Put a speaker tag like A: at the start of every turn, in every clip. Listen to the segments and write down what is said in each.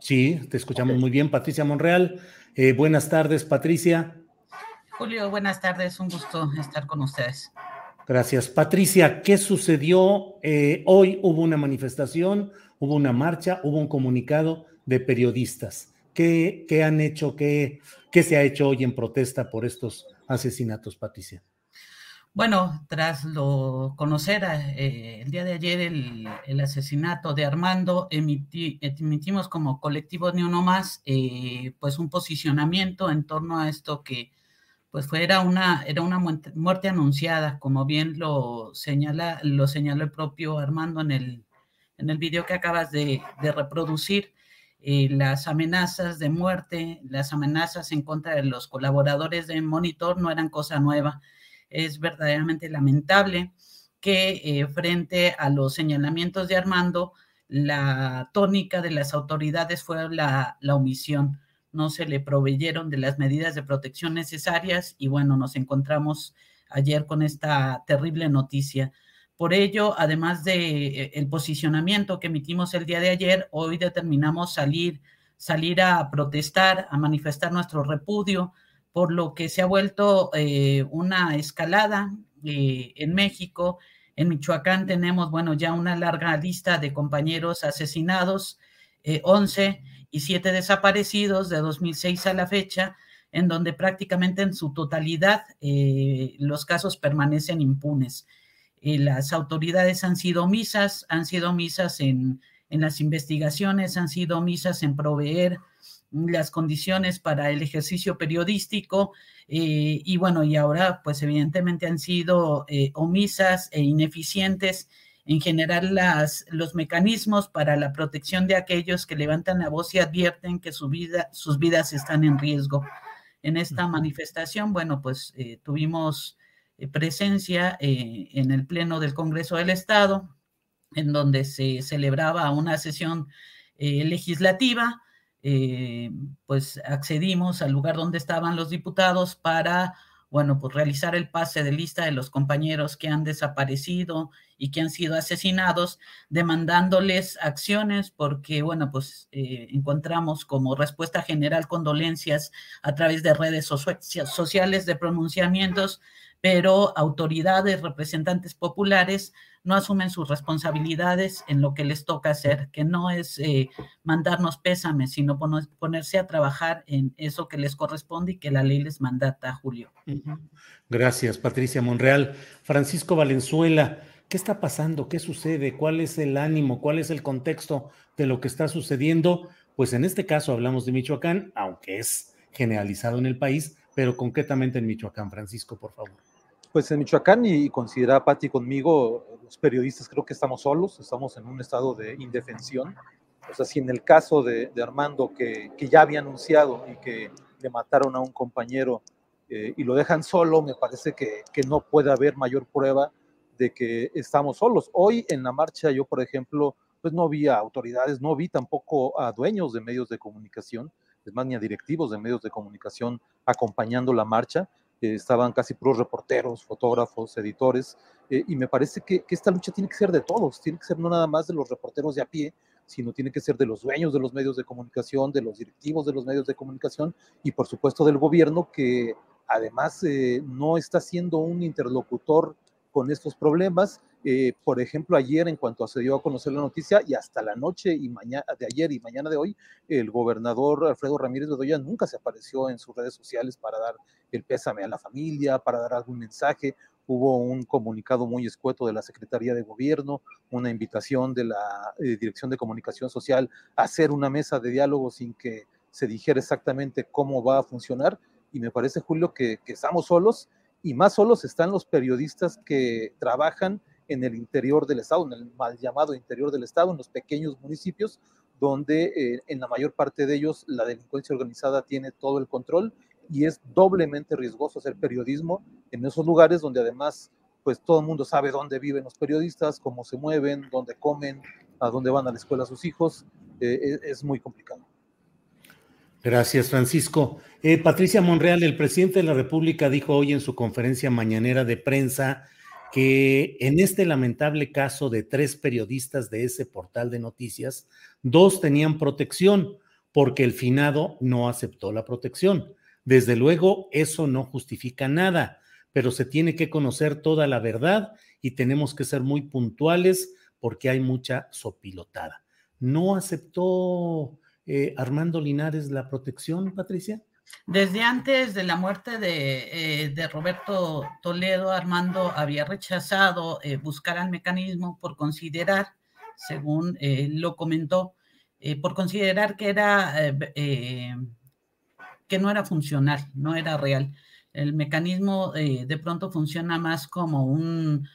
A: Sí, te escuchamos muy bien. Patricia Monreal, eh, buenas tardes, Patricia.
B: Julio, buenas tardes, un gusto estar con ustedes.
A: Gracias. Patricia, ¿qué sucedió? Eh, hoy hubo una manifestación, hubo una marcha, hubo un comunicado de periodistas. ¿Qué, qué han hecho? Qué, ¿Qué se ha hecho hoy en protesta por estos asesinatos, Patricia?
B: Bueno, tras lo conocer eh, el día de ayer el, el asesinato de Armando, emití, emitimos como colectivo Ni Uno Más, eh, pues un posicionamiento en torno a esto que pues fue, era una, era una muerte, muerte anunciada, como bien lo señala, lo señaló el propio Armando en el, en el video que acabas de, de reproducir. Eh, las amenazas de muerte, las amenazas en contra de los colaboradores de Monitor no eran cosa nueva es verdaderamente lamentable que eh, frente a los señalamientos de Armando, la tónica de las autoridades fue la, la, omisión. No se le proveyeron de las medidas de protección necesarias y bueno, nos encontramos ayer con esta terrible noticia. Por ello, además de eh, el posicionamiento que emitimos el día de ayer, hoy determinamos salir, salir a protestar, a manifestar nuestro repudio, por lo que se ha vuelto eh, una escalada eh, en México. En Michoacán tenemos, bueno, ya una larga lista de compañeros asesinados, eh, 11 y 7 desaparecidos de 2006 a la fecha, en donde prácticamente en su totalidad eh, los casos permanecen impunes. las autoridades han sido omisas, han sido omisas en, en las investigaciones, han sido omisas en proveer las condiciones para el ejercicio periodístico eh, y bueno, y ahora pues evidentemente han sido eh, omisas e ineficientes en generar las, los mecanismos para la protección de aquellos que levantan la voz y advierten que su vida, sus vidas están en riesgo. En esta manifestación, bueno, pues eh, tuvimos presencia eh, en el Pleno del Congreso del Estado, en donde se celebraba una sesión legislativa eh, pues accedimos al lugar donde estaban los diputados para, bueno, pues realizar el pase de lista de los compañeros que han desaparecido y que han sido asesinados, demandándoles acciones porque, bueno, pues eh, encontramos como respuesta general condolencias a través de redes sociales de pronunciamientos, pero autoridades, representantes populares no asumen sus responsabilidades en lo que les toca hacer, que no es eh, mandarnos pésames, sino ponerse a trabajar en eso que les corresponde y que la ley les mandata, Julio.
A: Gracias, Patricia Monreal. Francisco Valenzuela, ¿qué está pasando? ¿Qué sucede? ¿Cuál es el ánimo? ¿Cuál es el contexto de lo que está sucediendo? Pues en este caso hablamos de Michoacán, aunque es generalizado en el país, pero concretamente en Michoacán. Francisco, por favor.
C: Pues en Michoacán, y considera Patti conmigo, los periodistas creo que estamos solos, estamos en un estado de indefensión. O sea, si en el caso de, de Armando, que, que, ya había anunciado y que le mataron a un compañero eh, y lo dejan solo, me parece que, que, no puede haber mayor prueba de que estamos solos. Hoy en la marcha yo, por ejemplo, pues no vi a autoridades, no vi tampoco a dueños de medios de comunicación, es más, ni a directivos de medios de comunicación acompañando la marcha estaban casi puros reporteros, fotógrafos, editores, Eh, y me parece que, que, esta lucha tiene que ser de todos, tiene que ser no nada más de los reporteros de a pie, sino tiene que ser de los dueños de los medios de comunicación, de los directivos de los medios de comunicación y por supuesto del gobierno que además eh, no está siendo un interlocutor con estos problemas. Eh, por ejemplo, ayer en cuanto se dio a conocer la noticia y hasta la noche y mañana de ayer y mañana de hoy, el gobernador Alfredo Ramírez Bedoya nunca se apareció en sus redes sociales para dar el pésame a la familia, para dar algún mensaje hubo un comunicado muy escueto de la Secretaría de Gobierno, una invitación de la eh, Dirección de Comunicación Social a hacer una mesa de diálogo sin que se dijera exactamente cómo va a funcionar. Y me parece, Julio, que, estamos solos y más solos están los periodistas que trabajan en el interior del Estado, en el mal llamado interior del Estado, en los pequeños municipios, donde eh, en la mayor parte de ellos la delincuencia organizada tiene todo el control y es doblemente riesgoso hacer periodismo en esos lugares donde además pues todo el mundo sabe dónde viven los periodistas, cómo se mueven, dónde comen, a dónde van a la escuela sus hijos. Eh, es, es, muy complicado.
A: Gracias, Francisco. Eh, Patricia Monreal, el presidente de la República, dijo hoy en su conferencia mañanera de prensa que en este lamentable caso de tres periodistas de ese portal de noticias, dos tenían protección porque el finado no aceptó la protección. Desde luego, eso no justifica nada, pero se tiene que conocer toda la verdad y tenemos que ser muy puntuales porque hay mucha sopilotada. ¿No aceptó eh, Armando Linares la protección, Patricia?
B: Desde antes de la muerte de, eh, Roberto Toledo, Armando había rechazado eh, buscar el mecanismo por considerar, según lo comentó, por considerar que era que no era funcional, no era real. El mecanismo de pronto funciona más como un,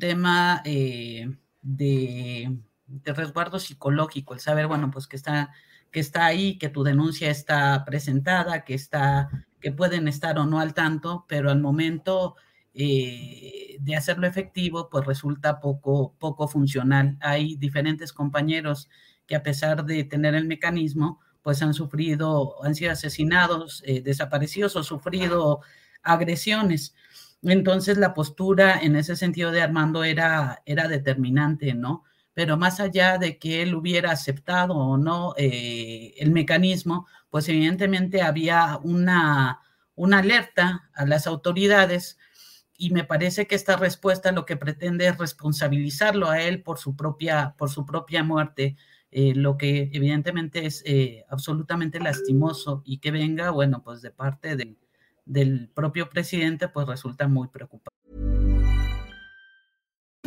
B: tema eh, de, resguardo psicológico, el saber, bueno, pues que está, que está ahí, que tu denuncia está presentada, que está, que pueden estar o no al tanto, pero al momento eh, de hacerlo efectivo, pues resulta poco, poco funcional. Hay diferentes compañeros que a pesar de tener el mecanismo, pues han sufrido, han sido asesinados, eh, desaparecidos o sufrido agresiones. Entonces la postura en ese sentido de Armando era, era determinante, ¿no? Pero más allá de que él hubiera aceptado o no eh, el mecanismo, pues evidentemente había una, una alerta a las autoridades y me parece que esta respuesta lo que pretende es responsabilizarlo a él por su propia, por su propia muerte. Eh, lo que evidentemente es eh, absolutamente lastimoso y que venga, bueno, pues de parte de, del propio presidente, pues resulta muy preocupante.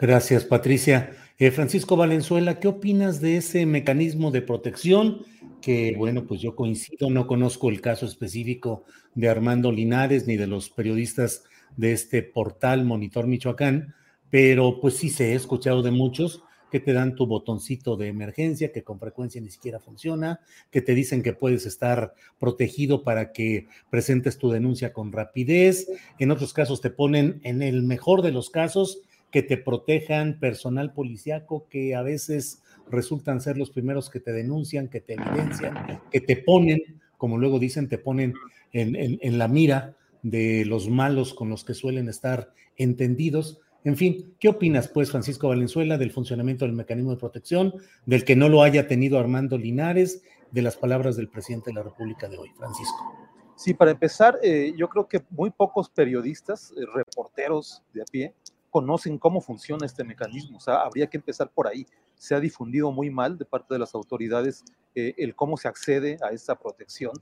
A: Gracias, Patricia. Eh, Francisco Valenzuela, ¿qué opinas de ese mecanismo de protección? Que bueno, pues yo coincido, no conozco el caso específico de Armando Linares ni de los periodistas de este portal Monitor Michoacán, pero pues sí se he escuchado de muchos que te dan tu botoncito de emergencia, que con frecuencia ni siquiera funciona, que te dicen que puedes estar protegido para que presentes tu denuncia con rapidez. En otros casos te ponen, en el mejor de los casos, que te protejan, personal policiaco que a veces resultan ser los primeros que te denuncian, que te evidencian, que te ponen, como luego dicen, te ponen en, la mira de los malos con los que suelen estar entendidos. En fin, ¿qué opinas, pues, Francisco Valenzuela, del funcionamiento del mecanismo de protección, del que no lo haya tenido Armando Linares, de las palabras del presidente de la República de hoy, Francisco?
C: Sí, para empezar, eh, yo creo que muy pocos periodistas, eh, reporteros de a pie, conocen cómo funciona este mecanismo. O sea, habría que empezar por ahí. Se ha difundido muy mal de parte de las autoridades eh, el cómo se accede a esta protección,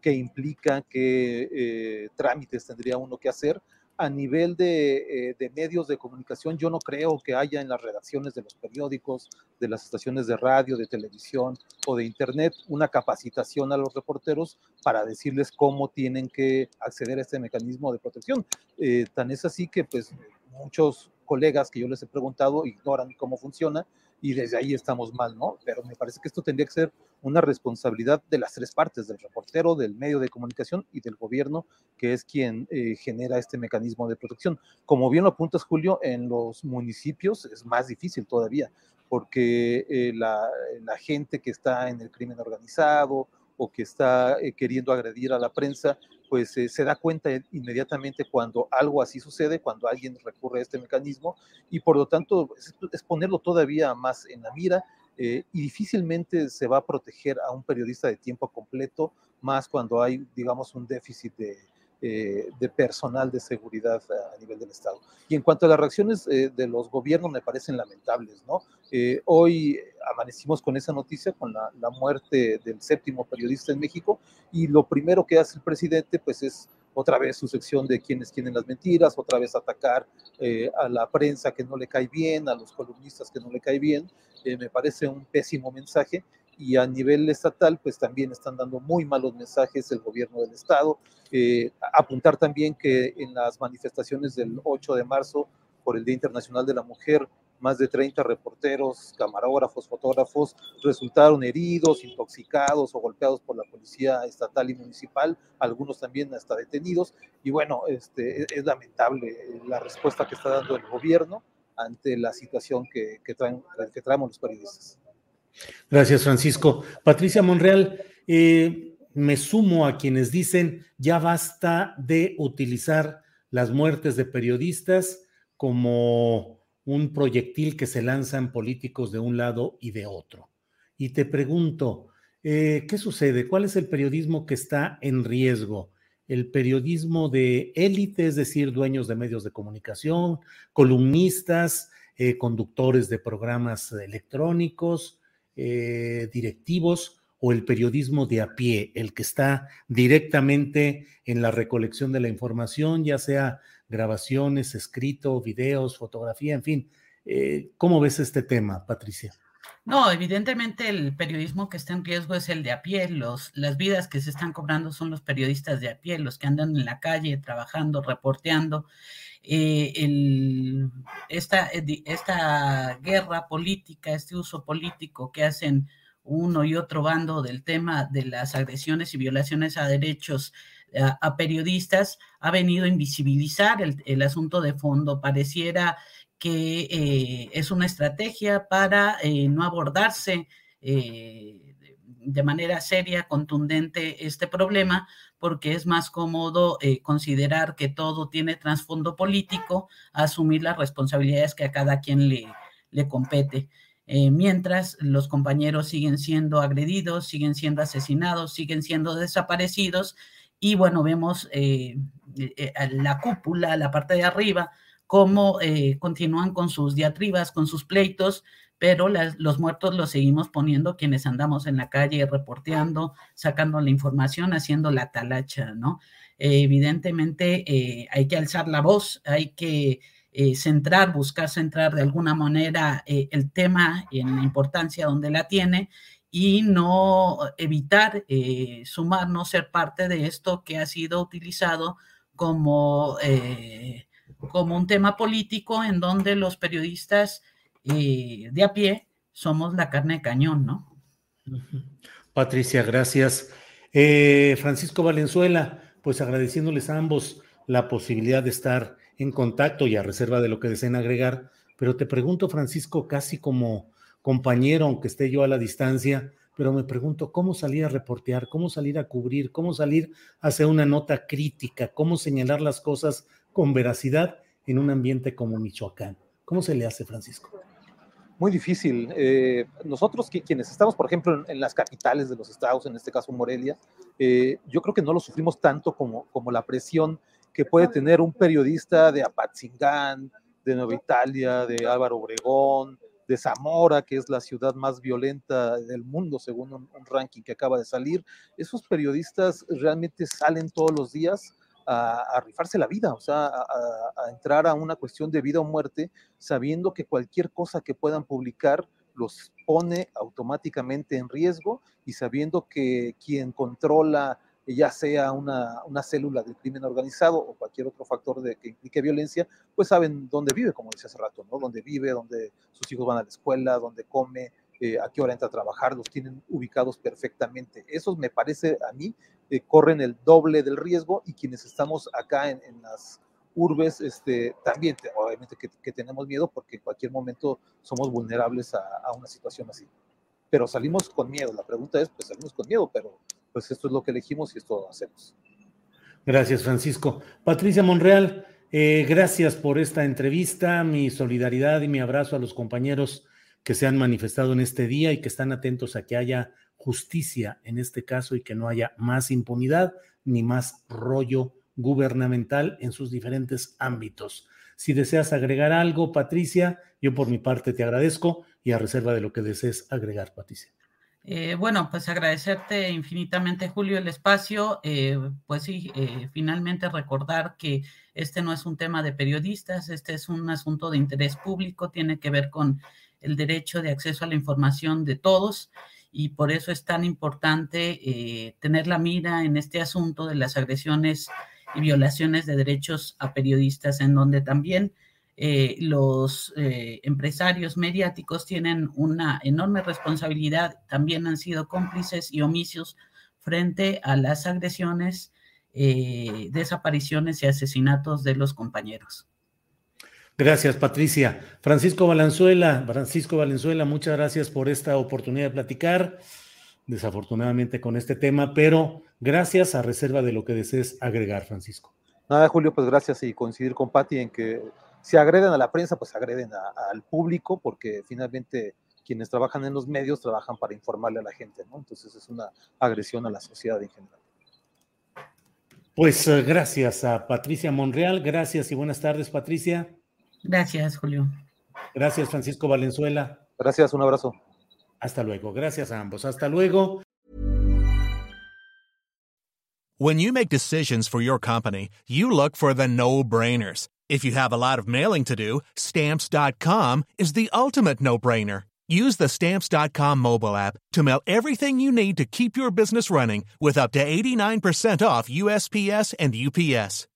C: qué implica, qué trámites tendría uno que hacer a nivel de, eh, de, medios de comunicación, yo no creo que haya en las redacciones de los periódicos, de las estaciones de radio, de televisión o de internet una capacitación a los reporteros para decirles cómo tienen que acceder a este mecanismo de protección. Eh, tan es así que pues muchos colegas que yo les he preguntado ignoran cómo funciona y desde ahí estamos mal, ¿no? Pero me parece que esto tendría que ser una responsabilidad de las tres partes, del reportero, del medio de comunicación y del gobierno, que es quien eh, genera este mecanismo de protección. Como bien lo apuntas, Julio, en los municipios es más difícil todavía, porque eh, la, gente que está en el crimen organizado o que está eh, queriendo agredir a la prensa, pues eh, se da cuenta inmediatamente cuando algo así sucede, cuando alguien recurre a este mecanismo y por lo tanto es, ponerlo todavía más en la mira eh, y difícilmente se va a proteger a un periodista de tiempo completo, más cuando hay, digamos, un déficit de, eh, de personal de seguridad a, nivel del Estado. Y en cuanto a las reacciones eh, de los gobiernos, me parecen lamentables, ¿no? Eh, hoy amanecimos con esa noticia, con la, la, muerte del séptimo periodista en México, y lo primero que hace el presidente, pues es otra vez su sección de quienes tienen las mentiras, otra vez atacar a la prensa que no le cae bien, a los columnistas que no le cae bien. me parece un pésimo mensaje y a nivel estatal, pues también están dando muy malos mensajes el gobierno del estado. Eh, apuntar también que en las manifestaciones del 8 de marzo por el Día Internacional de la Mujer, más de 30 reporteros, camarógrafos, fotógrafos resultaron heridos, intoxicados o golpeados por la policía estatal y municipal, algunos también hasta detenidos. Y bueno, este, es lamentable la respuesta que está dando el gobierno ante la situación que, que, traen, los periodistas.
A: Gracias, Francisco. Patricia Monreal, eh, me sumo a quienes dicen ya basta de utilizar las muertes de periodistas como un proyectil que se lanzan políticos de un lado y de otro. Y te pregunto, eh, ¿qué sucede? ¿Cuál es el periodismo que está en riesgo? El periodismo de élite, es decir, dueños de medios de comunicación, columnistas, eh, conductores de programas electrónicos, eh, directivos o el periodismo de a pie, el que está directamente en la recolección de la información, ya sea grabaciones, escrito, videos, fotografía, en fin. Eh, ¿Cómo ves este tema, Patricia?
B: No, evidentemente el periodismo que está en riesgo es el de a pie. Los, las vidas que se están cobrando son los periodistas de a pie, los que andan en la calle trabajando, reporteando. Eh, el, esta, eh, esta guerra política, este uso político que hacen uno y otro bando del tema de las agresiones y violaciones a derechos a, periodistas ha venido a invisibilizar el, asunto de fondo. Pareciera que eh, es una estrategia para no abordarse de manera seria, contundente este problema, porque es más cómodo eh, considerar que todo tiene trasfondo político, asumir las responsabilidades que a cada quien le, le compete. Eh, mientras los compañeros siguen siendo agredidos, siguen siendo asesinados, siguen siendo desaparecidos, y bueno, vemos eh, la cúpula, la parte de arriba, cómo continúan con sus diatribas, con sus pleitos, pero los muertos los seguimos poniendo quienes andamos en la calle reporteando, sacando la información, haciendo la talacha, ¿no? evidentemente eh, hay que alzar la voz, hay que eh, centrar, buscar centrar de alguna manera eh, el tema en la importancia donde la tiene y no evitar sumarnos, ser parte de esto que ha sido utilizado como, como un tema político en donde los periodistas eh, de a pie somos la carne de cañón, ¿no?
A: Patricia, gracias. Eh, Francisco Valenzuela, pues agradeciéndoles a ambos la posibilidad de estar en contacto y a reserva de lo que deseen agregar, pero te pregunto, Francisco, casi como compañero, aunque esté yo a la distancia, pero me pregunto cómo salir a reportear, cómo salir a cubrir, cómo salir a hacer una nota crítica, cómo señalar las cosas con veracidad en un ambiente como Michoacán. ¿Cómo se le hace, Francisco?
C: Muy difícil. Eh, nosotros quienes estamos, por ejemplo, en, las capitales de los estados, en este caso Morelia, eh, yo creo que no lo sufrimos tanto como, como la presión que puede tener un periodista de Apatzingán, de Nueva Italia, de Álvaro Obregón, de Zamora, que es la ciudad más violenta del mundo, según un, ranking que acaba de salir. Esos periodistas realmente salen todos los días a, rifarse la vida, o sea, a, entrar a una cuestión de vida o muerte, sabiendo que cualquier cosa que puedan publicar los pone automáticamente en riesgo y sabiendo que quien controla ya sea una, una, célula del crimen organizado o cualquier otro factor de, que implique violencia, pues saben dónde vive, como decía hace rato, ¿no? Dónde vive, dónde sus hijos van a la escuela, dónde come, eh, a qué hora entra a trabajar, los tienen ubicados perfectamente. Esos me parece a mí eh, corren el doble del riesgo y quienes estamos acá en, las urbes, este, también obviamente que, tenemos miedo porque en cualquier momento somos vulnerables a, a una situación así. Pero salimos con miedo. La pregunta es, pues salimos con miedo, pero pues esto es lo que elegimos y esto hacemos.
A: Gracias, Francisco. Patricia Monreal, eh, gracias por esta entrevista, mi solidaridad y mi abrazo a los compañeros que se han manifestado en este día y que están atentos a que haya justicia en este caso y que no haya más impunidad ni más rollo gubernamental en sus diferentes ámbitos. Si deseas agregar algo, Patricia, yo por mi parte te agradezco y a reserva de lo que desees agregar, Patricia.
B: Eh, bueno, pues agradecerte infinitamente, Julio, el espacio. Eh, pues sí, eh, finalmente recordar que este no es un tema de periodistas, este es un asunto de interés público, tiene que ver con el derecho de acceso a la información de todos y por eso es tan importante tener la mira en este asunto de las agresiones y violaciones de derechos a periodistas, en donde también eh, los eh, empresarios mediáticos tienen una enorme responsabilidad, también han sido cómplices y omisios frente a las agresiones, eh, desapariciones y asesinatos de los compañeros.
A: Gracias, Patricia. Francisco Valenzuela, Francisco Valenzuela, muchas gracias por esta oportunidad de platicar, desafortunadamente con este tema, pero gracias a reserva de lo que desees agregar, Francisco.
C: Nada, Julio, pues gracias y coincidir con Pati en que si agreden a la prensa, pues agreden al público, porque finalmente quienes trabajan en los medios trabajan para informarle a la gente, ¿no? Entonces es una agresión a la sociedad en general.
A: Pues eh, gracias a Patricia Monreal, gracias y buenas tardes, Patricia.
B: Gracias, Julio.
A: Gracias, Francisco Valenzuela.
C: Gracias, un abrazo.
A: Hasta luego, gracias a ambos. Hasta luego.
D: When you make decisions for your company, you look for the no-brainers. If you have a lot of mailing to do, stamps.com is the ultimate no brainer. Use the stamps.com mobile app to mail everything you need to keep your business running with up to 89% off USPS and UPS.